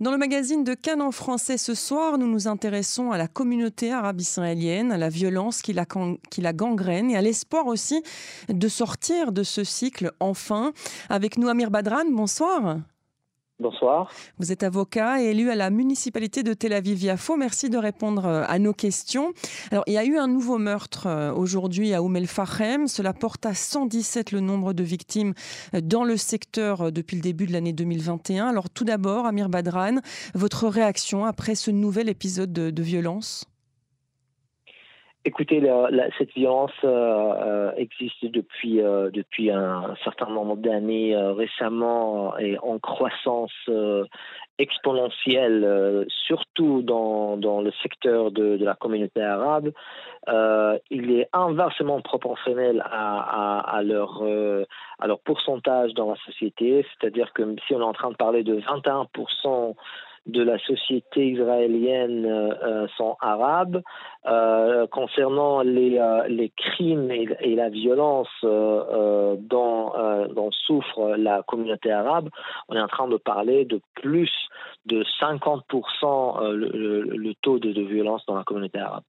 Dans le magazine de Cannes français ce soir, nous nous intéressons à la communauté arabe israélienne, à la violence qui la gangrène et à l'espoir aussi de sortir de ce cycle enfin. Avec nous Amir Badran, bonsoir. Bonsoir. Vous êtes avocat et élu à la municipalité de Tel Aviv-Yafo. Merci de répondre euh, à nos questions. Alors, il y a eu un nouveau meurtre euh, aujourd'hui à Oum el-Fahem. Cela porte à 117 le nombre de victimes euh, dans le secteur depuis le début de l'année 2021. Alors, tout d'abord, Amir Badran, votre réaction après ce nouvel épisode de violence? Écoutez, cette violence euh, euh, existe depuis euh, depuis un, certain nombre d'années récemment et en croissance exponentielle, surtout dans, dans le secteur de, la communauté arabe. il est inversement proportionnel à, à leur à leur pourcentage dans la société, c'est-à-dire que si on est en train de parler de 21 de la société israélienne euh, euh, sont arabes. Euh, concernant les, les crimes et, la violence dont, dont, souffre la communauté arabe, on est en train de parler de plus de 50% le, le, taux de, de, violence dans la communauté arabe.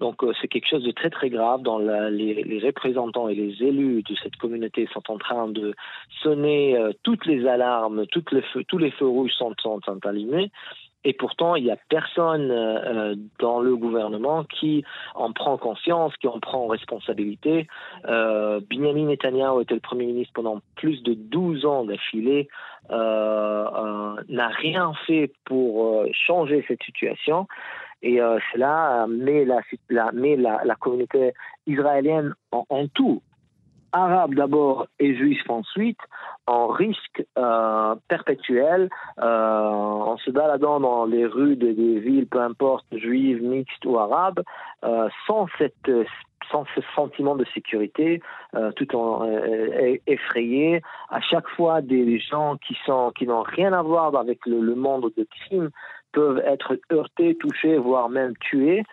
Donc c'est quelque chose de très très grave dont les, les, représentants et les élus de cette communauté sont en train de sonner toutes les alarmes, toutes les feux, tous les feux rouges sont, sont, sont allumés. Et pourtant, il n'y a personne euh, dans le gouvernement qui en prend conscience, qui en prend responsabilité. Euh, Benjamin Netanyahu était le Premier ministre pendant plus de 12 ans d'affilée, euh, euh, n'a rien fait pour changer cette situation. Et cela met, la communauté israélienne en, en tout arabes d'abord et juifs ensuite, en risque euh, perpétuel, euh, en se baladant dans les rues des, villes, peu importe, juives, mixtes ou arabes, euh, sans cette sans ce sentiment de sécurité, tout en effrayé. À chaque fois, des gens qui sont qui n'ont rien à voir avec le, le monde de crime peuvent être heurtés, touchés, voire même tués.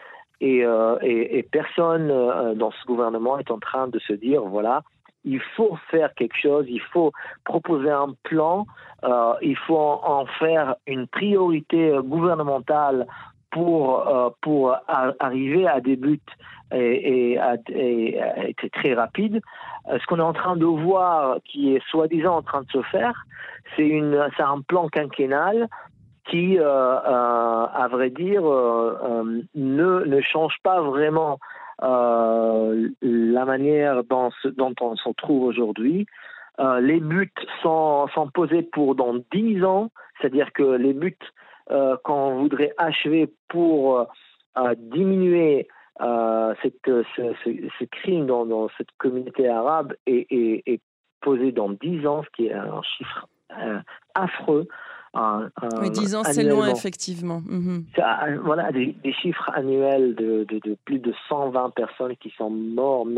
Euh, et, personne euh, dans ce gouvernement est en train de se dire, voilà, il faut faire quelque chose, il faut proposer un plan, euh, il faut en, faire une priorité gouvernementale pour, pour arriver à des buts et, et, très rapide. Ce qu'on est en train de voir, qui est soi-disant en train de se faire, c'est un plan quinquennal qui, euh, euh, à vrai dire, euh, ne, ne change pas vraiment la manière dont, on se trouve aujourd'hui. les buts sont, posés pour dans dix ans, c'est-à-dire que les buts qu'on voudrait achever pour diminuer cette, ce, crime dans, cette communauté arabe est, est, est, posé dans dix ans, ce qui est un chiffre affreux oui, 10 ans, c'est loin, effectivement. Mhm. voilà, des, chiffres annuels de, de, plus de 120 personnes qui sont mortes,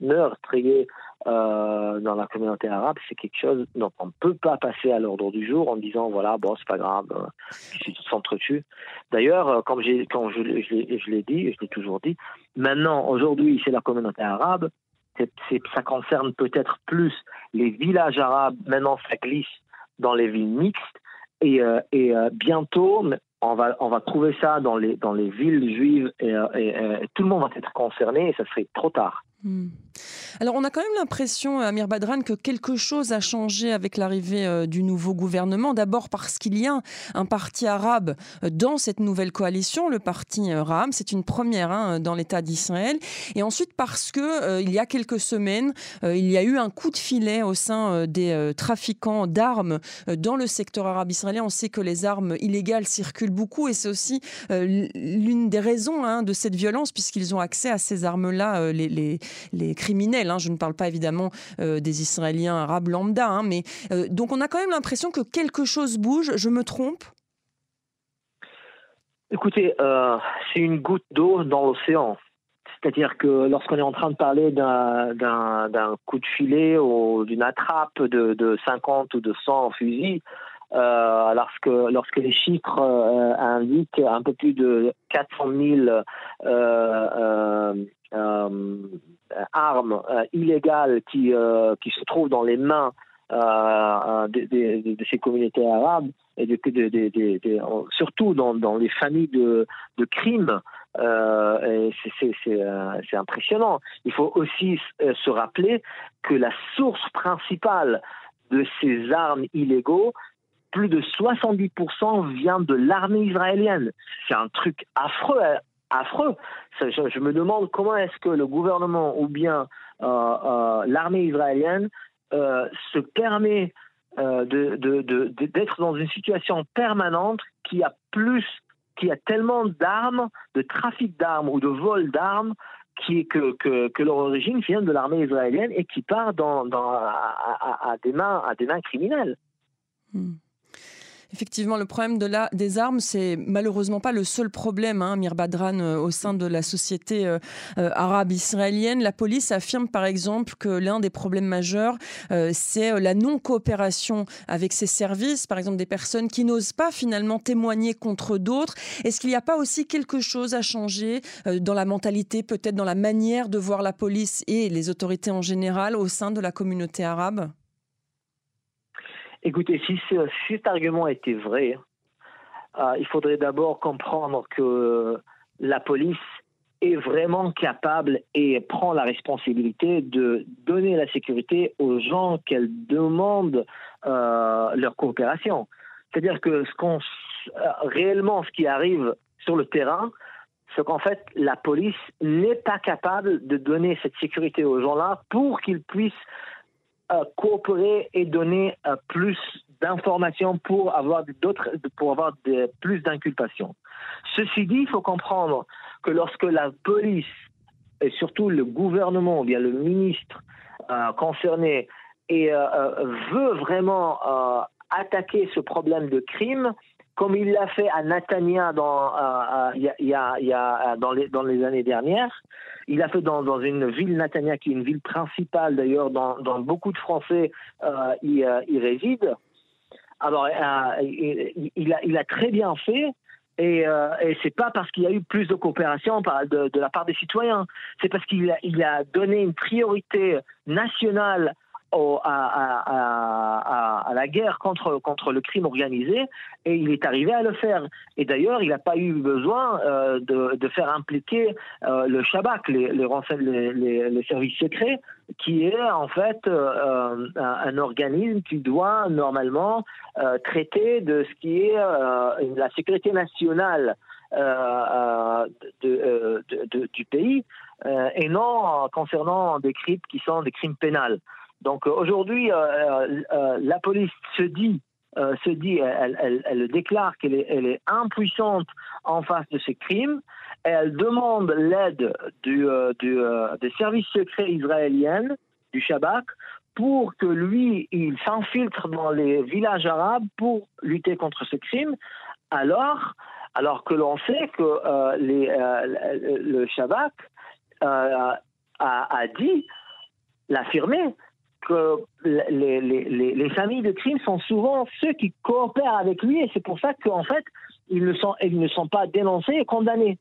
meurtriées euh, dans la communauté arabe, c'est quelque chose dont on ne peut pas passer à l'ordre du jour en disant voilà, bon, c'est pas grave, euh, si tout s'entretue. D'ailleurs, euh, comme, quand je, je l'ai dit, je l'ai toujours dit, maintenant, aujourd'hui, c'est la communauté arabe, ça concerne peut-être plus les villages arabes, maintenant ça glisse dans les villes mixtes, et, euh, euh, bientôt, on va, on va trouver ça dans les, dans les villes juives et, euh, et, tout le monde va être concerné et ça serait trop tard. Hmm. Alors on a quand même l'impression, euh, Amir Badran, que quelque chose a changé avec l'arrivée euh, du nouveau gouvernement. D'abord parce qu'il y a un parti arabe euh, dans cette nouvelle coalition, le parti Ram. C'est une première hein, dans l'État d'Israël. Et ensuite parce que il y a quelques semaines, il y a eu un coup de filet au sein des trafiquants d'armes dans le secteur arabe israélien. On sait que les armes illégales circulent beaucoup et c'est aussi l'une des raisons hein, de cette violence puisqu'ils ont accès à ces armes-là, les, les criminels. Hein. Je ne parle pas évidemment euh, des Israéliens arabes lambda, hein, mais euh, donc on a quand même l'impression que quelque chose bouge. Je me trompe? Écoutez, euh, c'est une goutte d'eau dans l'océan. C'est-à-dire que lorsqu'on est en train de parler d'un coup de filet ou d'une attrape de, 50 ou de 100 fusils, lorsque, lorsque les chiffres indiquent un peu plus de 400 000 euh, armes euh, illégales qui, euh, qui se trouvent dans les mains de, ces communautés arabes et surtout dans, les familles de, crimes. c'est impressionnant. Il faut aussi se rappeler que la source principale de ces armes illégaux, plus de 70% vient de l'armée israélienne. C'est un truc affreux, hein, affreux. Je, me demande comment est-ce que le gouvernement ou bien euh, euh, l'armée israélienne euh, se permet d'être dans une situation permanente qui a plus, qui a tellement d'armes, de trafic d'armes ou de vol d'armes que, leur origine vient de l'armée israélienne et qui part dans, dans à, des mains, à des mains criminelles. Hmm. Effectivement, le problème des armes, c'est malheureusement pas le seul problème, hein, Mir Badran, euh, au sein de la société euh, euh, arabe israélienne. La police affirme par exemple que l'un des problèmes majeurs, c'est la non-coopération avec ses services, par exemple des personnes qui n'osent pas finalement témoigner contre d'autres. Est-ce qu'il n'y a pas aussi quelque chose à changer dans la mentalité, peut-être dans la manière de voir la police et les autorités en général au sein de la communauté arabe? Écoutez, si, cet argument était vrai, euh, il faudrait d'abord comprendre que la police est vraiment capable et prend la responsabilité de donner la sécurité aux gens qu'elle demande euh, leur coopération. C'est-à-dire que euh, réellement, ce qui arrive sur le terrain, c'est qu'en fait, la police n'est pas capable de donner cette sécurité aux gens-là pour qu'ils puissent coopérer et donner euh, plus d'informations pour avoir d'autres, pour avoir plus d'inculpations. Ceci dit, il faut comprendre que lorsque la police et surtout le gouvernement ou bien le ministre euh, concerné euh, veut vraiment attaquer ce problème de crime, comme il l'a fait à Natania dans, y a, dans, les, dans les années dernières, il a fait dans, dans une ville, Natania, qui est une ville principale d'ailleurs, dans, dans beaucoup de Français euh, y, euh, résident. Alors, euh, il, a, il, a, très bien fait. Et, euh, et c'est pas parce qu'il y a eu plus de coopération de, de la part des citoyens, c'est parce qu'il a, il a donné une priorité nationale à, la guerre contre, contre le crime organisé et il est arrivé à le faire. Et d'ailleurs, il n'a pas eu besoin euh, de, de, faire impliquer euh, le Shabak, les, les, les, services secrets, qui est en fait euh, un, organisme qui doit normalement traiter de ce qui est la sécurité nationale du pays et non concernant des crimes qui sont des crimes pénals. Donc euh, aujourd'hui, euh, euh, la police se dit se dit, elle, déclare qu'elle est, impuissante en face de ces crimes. Et elle demande l'aide des services secrets israéliens, du Shabak, pour que lui, il s'infiltre dans les villages arabes pour lutter contre ces crimes. Alors, alors que l'on sait que le Shabak a, dit, l'affirmé, que les, les, les, familles de crime sont souvent ceux qui coopèrent avec lui et c'est pour ça qu'en fait, ils ne, sont, ils ne sont pas dénoncés et condamnés.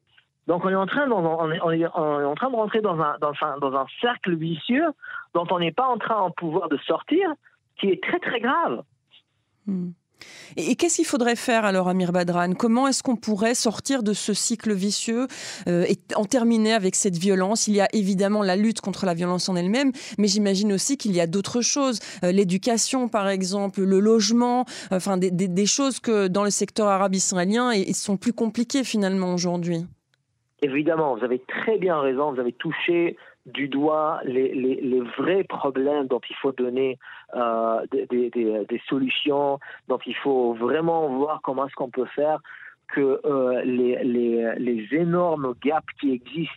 Donc on est en train, on est, en train de rentrer dans un, dans, un, dans un cercle vicieux dont on n'est pas en train en pouvoir de sortir, qui est très très grave. Hmm. Et, qu'est-ce qu'il faudrait faire alors, Amir Badran? Comment est-ce qu'on pourrait sortir de ce cycle vicieux euh, et en terminer avec cette violence? Il y a évidemment la lutte contre la violence en elle-même, mais j'imagine aussi qu'il y a d'autres choses. Euh, l'éducation, par exemple, le logement, des, choses que dans le secteur arabe israélien sont plus compliquées finalement aujourd'hui. Évidemment, vous avez très bien raison, vous avez touché du doigt les, vrais problèmes dont il faut donner euh, des, des, des, solutions, dont il faut vraiment voir comment est-ce qu'on peut faire que euh, les, les, les, énormes gaps qui existent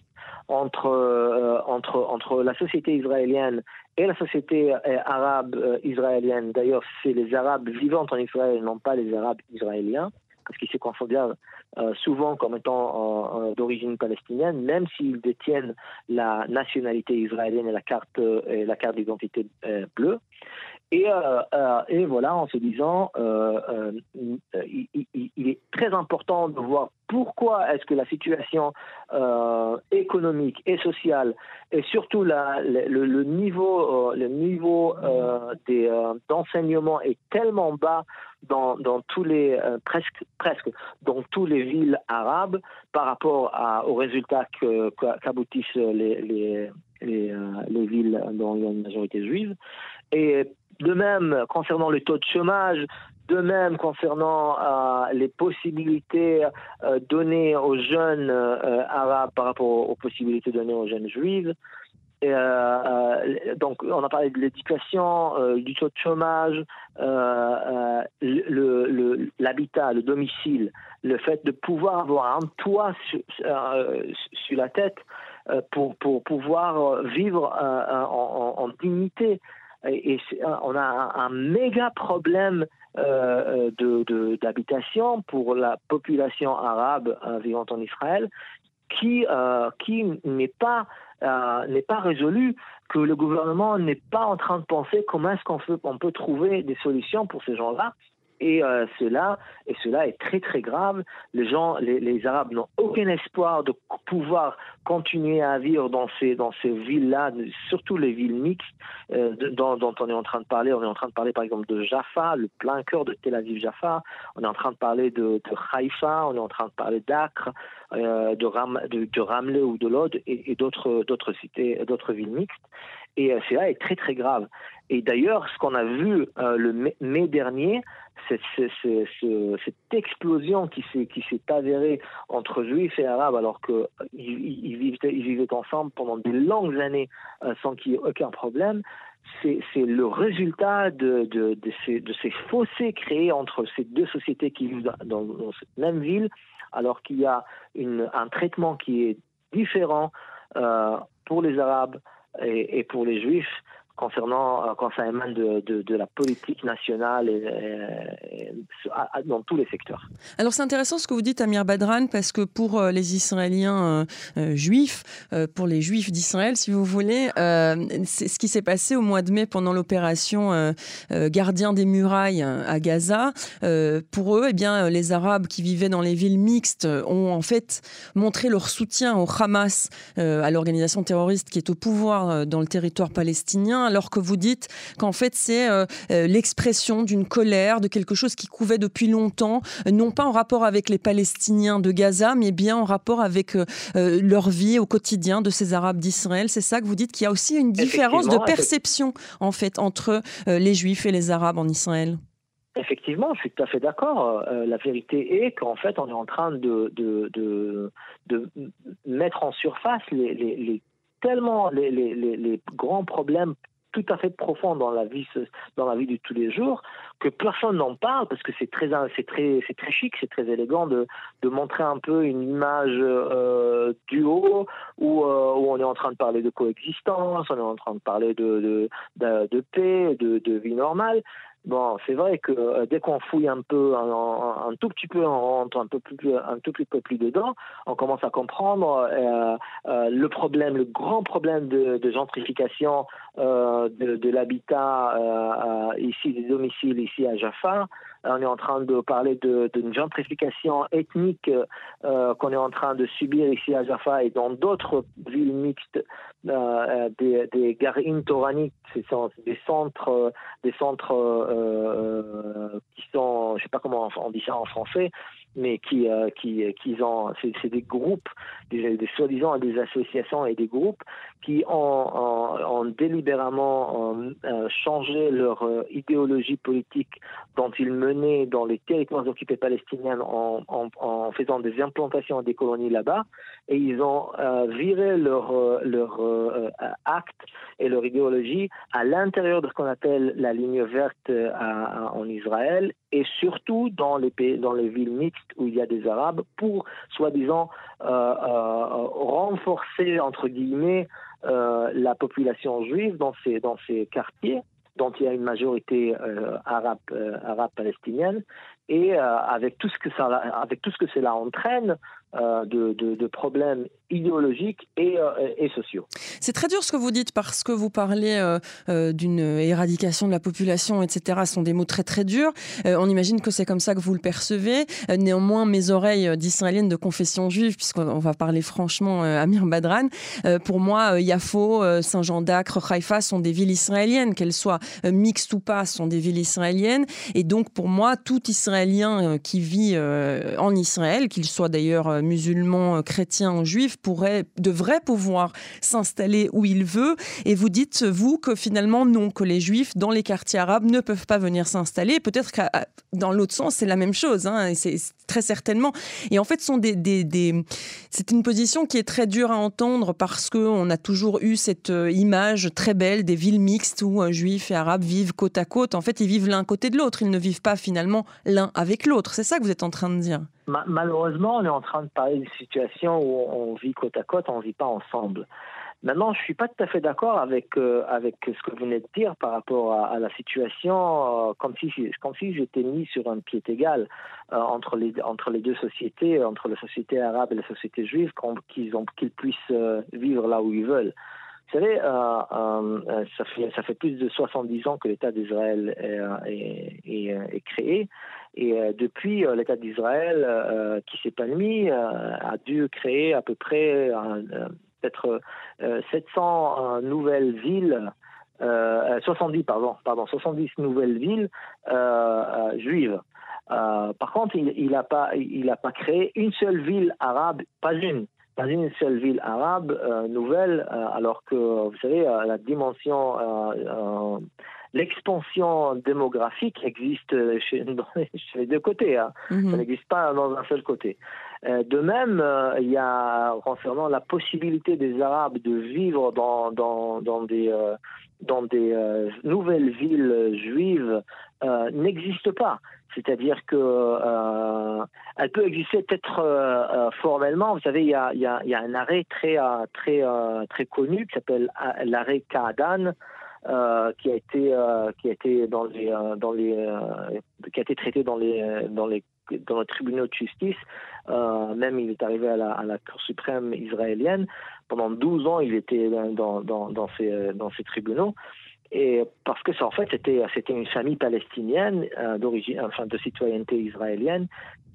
entre, euh, entre, entre la société israélienne et la société arabe israélienne, d'ailleurs c'est les Arabes vivant en Israël, non pas les Arabes israéliens, parce qu'ils se considèrent euh, souvent comme étant d'origine palestinienne, même s'ils détiennent la nationalité israélienne et la carte, euh, d'identité euh, bleue. Et, et, voilà, en se disant, il, il, est très important de voir pourquoi est-ce que la situation euh, économique et sociale et surtout le, niveau, le niveau d'enseignement est tellement bas dans, tous les presque presque dans toutes les villes arabes par rapport aux résultats qu'aboutissent les, les les, les, villes dont il y a une majorité juive. De même, concernant le taux de chômage, de même concernant euh, les possibilités euh, données aux jeunes euh, arabes par rapport aux, possibilités données aux jeunes juifs. Et, donc, on a parlé de l'éducation, du taux de chômage, l'habitat, le, le, domicile, le fait de pouvoir avoir un toit sur, la tête pour, pouvoir vivre en dignité et, on a un, méga problème euh, de, d'habitation pour la population arabe euh, vivant en Israël qui, euh, qui n'est pas, n'est pas résolu, que le gouvernement n'est pas en train de penser comment est-ce qu'on on peut trouver des solutions pour ces gens-là. Et euh, cela, et cela est très très grave. Les gens, les, Arabes n'ont aucun espoir de pouvoir continuer à vivre dans ces dans ces villes-là, surtout les villes mixtes euh, dont, on est en train de parler. On est en train de parler par exemple de Jaffa, le plein cœur de Tel Aviv-Jaffa. On est en train de parler de, de Haïfa. On est en train de parler d'Acre, euh, de, Ram, de, de Ramleh ou de Lod et, et d'autres d'autres cités, d'autres villes mixtes. Et cela est très très grave. Et d'ailleurs, ce qu'on a vu le mai dernier, cette, cette, explosion qui s'est qui s'est avérée entre juifs et arabes alors qu'ils ils vivaient, ils vivaient ensemble pendant de longues années euh, sans qu'il y ait aucun problème c'est le résultat de, de, de, ces, de ces fossés créés entre ces deux sociétés qui vivent dans, cette même ville, alors qu'il y a une, un traitement qui est différent euh, pour les Arabes et, et, pour les Juifs concernant euh, quand ça émane de, de, la politique nationale et, dans tous les secteurs. Alors c'est intéressant ce que vous dites Amir Badran parce que pour euh, les Israéliens euh, juifs, pour les juifs d'Israël si vous voulez, c'est ce qui s'est passé au mois de mai pendant l'opération Gardien des murailles à Gaza. pour eux, eh bien les Arabes qui vivaient dans les villes mixtes ont en fait montré leur soutien au Hamas, à l'organisation terroriste qui est au pouvoir dans le territoire palestinien alors que vous dites qu'en fait c'est euh, euh, l'expression d'une colère, de quelque chose qui couvait depuis longtemps, non pas en rapport avec les Palestiniens de Gaza, mais bien en rapport avec euh, leur vie au quotidien de ces Arabes d'Israël. C'est ça que vous dites qu'il y a aussi une différence de perception en fait entre les Juifs et les Arabes en Israël. Effectivement, je suis tout à fait d'accord. la vérité est qu'en fait, on est en train de, de, mettre en surface les, tellement les, grands problèmes tout à fait profond dans la vie dans la vie de tous les jours que personne n'en parle parce que c'est très c'est très c'est très chic c'est très élégant de, de montrer un peu une image euh, du haut où, euh, où on est en train de parler de coexistence on est en train de parler de de, de, paix de, de vie normale Bon, c'est vrai que euh, dès qu'on fouille un peu, un, un, tout petit peu, on rentre un peu plus, un tout petit peu plus dedans, on commence à comprendre euh, euh, le problème, le grand problème de, de gentrification euh, de, de l'habitat euh, ici, des domiciles ici à Jaffa. On est en train de parler d'une gentrification ethnique euh, qu'on est en train de subir ici à Jaffa et dans d'autres villes mixtes, euh, des, des garines toraniques, des centres, des centres euh, qui sont, je sais pas comment on dit ça en français, mais qui, euh, qui, qui ont, c'est des groupes, des, des soi-disant des associations et des groupes qui ont, ont, délibérément euh, changé leur euh, idéologie politique dont ils menaient dans les territoires occupés palestiniens en, en, en faisant des implantations des colonies là-bas, et ils ont euh, viré leur, leur acte et leur idéologie à l'intérieur de ce qu'on appelle la ligne verte en Israël et surtout dans les pays, dans les villes mixtes où il y a des Arabes pour soi-disant euh, euh, renforcer entre guillemets euh, la population juive dans ces dans ces quartiers dont il y a une majorité arabe arabe palestinienne et avec tout ce que ça, avec tout ce que cela entraîne, euh, de, problèmes idéologiques et, euh, et sociaux. C'est très dur ce que vous dites parce que vous parlez euh, d'une éradication de la population, etc. Ce sont des mots très très durs. on imagine que c'est comme ça que vous le percevez. néanmoins, mes oreilles d'israélienne de confession juive, puisqu'on va parler franchement Amir Badran, pour moi, Yafo, Saint-Jean d'Acre, Haïfa sont des villes israéliennes, qu'elles soient mixtes ou pas, sont des villes israéliennes. Et donc, pour moi, tout Israélien qui vit en Israël, qu'il soit d'ailleurs musulmans, euh, chrétiens, juifs, pourrait, devrait pouvoir s'installer où il veut. Et vous dites, vous, que finalement, non, que les juifs dans les quartiers arabes ne peuvent pas venir s'installer. Peut-être que dans l'autre sens, c'est la même chose, hein, c'est très certainement. Et en fait, c'est une position qui est très dure à entendre parce qu'on a toujours eu cette euh, image très belle des villes mixtes où euh, juifs et arabes vivent côte à côte. En fait, ils vivent l'un côté de l'autre, ils ne vivent pas finalement l'un avec l'autre. C'est ça que vous êtes en train de dire? Malheureusement, on est en train de parler d'une situation où on vit côte à côte, on ne vit pas ensemble. Maintenant, je ne suis pas tout à fait d'accord avec, euh, avec ce que vous venez de dire par rapport à, la situation, euh, comme si, comme si j'étais mis sur un pied égal euh, entre, les, entre les deux sociétés, entre la société arabe et la société juive, qu'ils qu'ils puissent vivre là où ils veulent. Vous savez, ça, fait, ça fait plus de 70 ans que l'État d'Israël est, est, créé. Et euh, depuis, euh, l'État d'Israël, euh, qui s'est s'épanouit, a dû créer à peu près peut-être 700 nouvelles villes. 70 pardon, pardon 70 nouvelles villes juives. par contre, il n'a pas il pas créé une seule ville arabe, pas une, pas une seule ville arabe nouvelle, alors que vous savez la dimension l'expansion démographique existe chez, les deux côtés. Hein. Mhm. Ça n'existe pas dans un seul côté. Euh, de même, euh, il y a concernant la possibilité des Arabes de vivre dans, dans, dans des, euh, dans des nouvelles villes juives n'existe pas. C'est-à-dire que elle peut exister peut-être formellement. Vous savez, il y a, un arrêt très très très connu qui s'appelle l'arrêt Kaadan euh, qui a été euh, qui a été dans les euh, dans les qui a été traité dans les dans les dans les tribunaux de justice. même il est arrivé à la Cour suprême israélienne. Pendant 12 ans, il était dans, dans, dans, ces, dans ces tribunaux. Et parce que ça, en fait, c'était, c'était une famille palestinienne d'origine, enfin, de citoyenneté israélienne,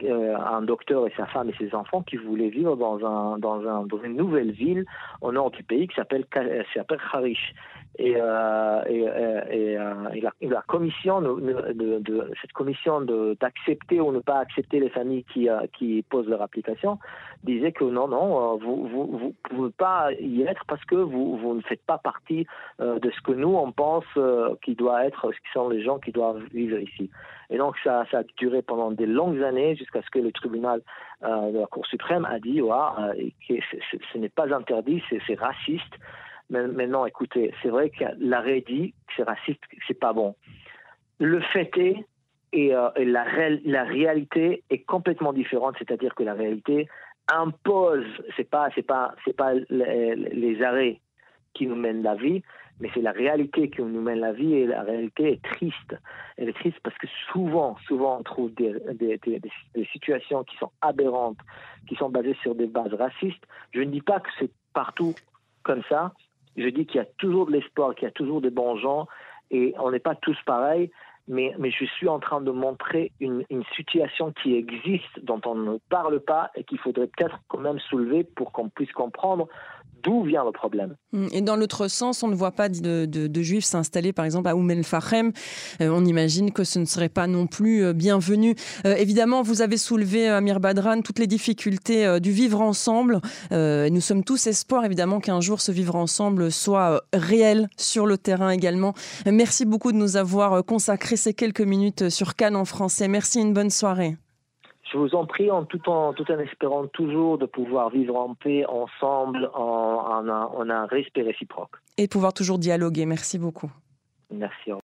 un docteur et sa femme et ses enfants qui voulaient vivre dans, un, dans, un, dans une nouvelle ville au nord du pays qui s'appelle, s'appelle Harish. Et, euh, et, euh, euh, et, la, commission de, cette commission d'accepter ou ne pas accepter les familles qui, qui posent leur application disait que non non vous vous vous pouvez pas y être parce que vous vous ne faites pas partie de ce que nous on pense qui doit être qui sont les gens qui doivent vivre ici et donc ça a duré pendant des longues années jusqu'à ce que le tribunal de la Cour suprême a dit ouais, que ce n'est pas interdit c'est raciste Maintenant, écoutez, c'est vrai que l'arrêt dit que c'est raciste, que c'est pas bon. Le fait est, et, euh, la, la, réalité est complètement différente, c'est-à-dire que la réalité impose, c'est pas, c'est pas, c'est pas les, arrêts qui nous mènent la vie, mais c'est la réalité qui nous mène la vie et la réalité est triste. Elle est triste parce que souvent, souvent on trouve des situations qui sont aberrantes, qui sont basées sur des bases racistes. Je ne dis pas que c'est partout comme ça, je dis qu'il y a toujours de l'espoir, qu'il y a toujours des bons gens, et on n'est pas tous pareils, mais, je suis en train de montrer une, situation qui existe, dont on ne parle pas, et qu'il faudrait peut-être quand même soulever pour qu'on puisse comprendre D'où vient le problème hum, Et dans l'autre sens, on ne voit pas de, juifs s'installer par exemple à Oum el-Fahem. Euh, on imagine que ce ne serait pas non plus euh, bienvenu. Euh, évidemment, vous avez soulevé, Amir Badran, toutes les difficultés du vivre ensemble. nous sommes tous espoirs évidemment qu'un jour ce vivre ensemble soit réel sur le terrain également. Merci beaucoup de nous avoir consacré ces quelques minutes sur Cannes en français. Merci, une bonne soirée. Je vous en prie, en tout en, tout en espérant toujours de pouvoir vivre en paix ensemble, en, en, en un respect réciproque. Et pouvoir toujours dialoguer. Merci beaucoup. Merci.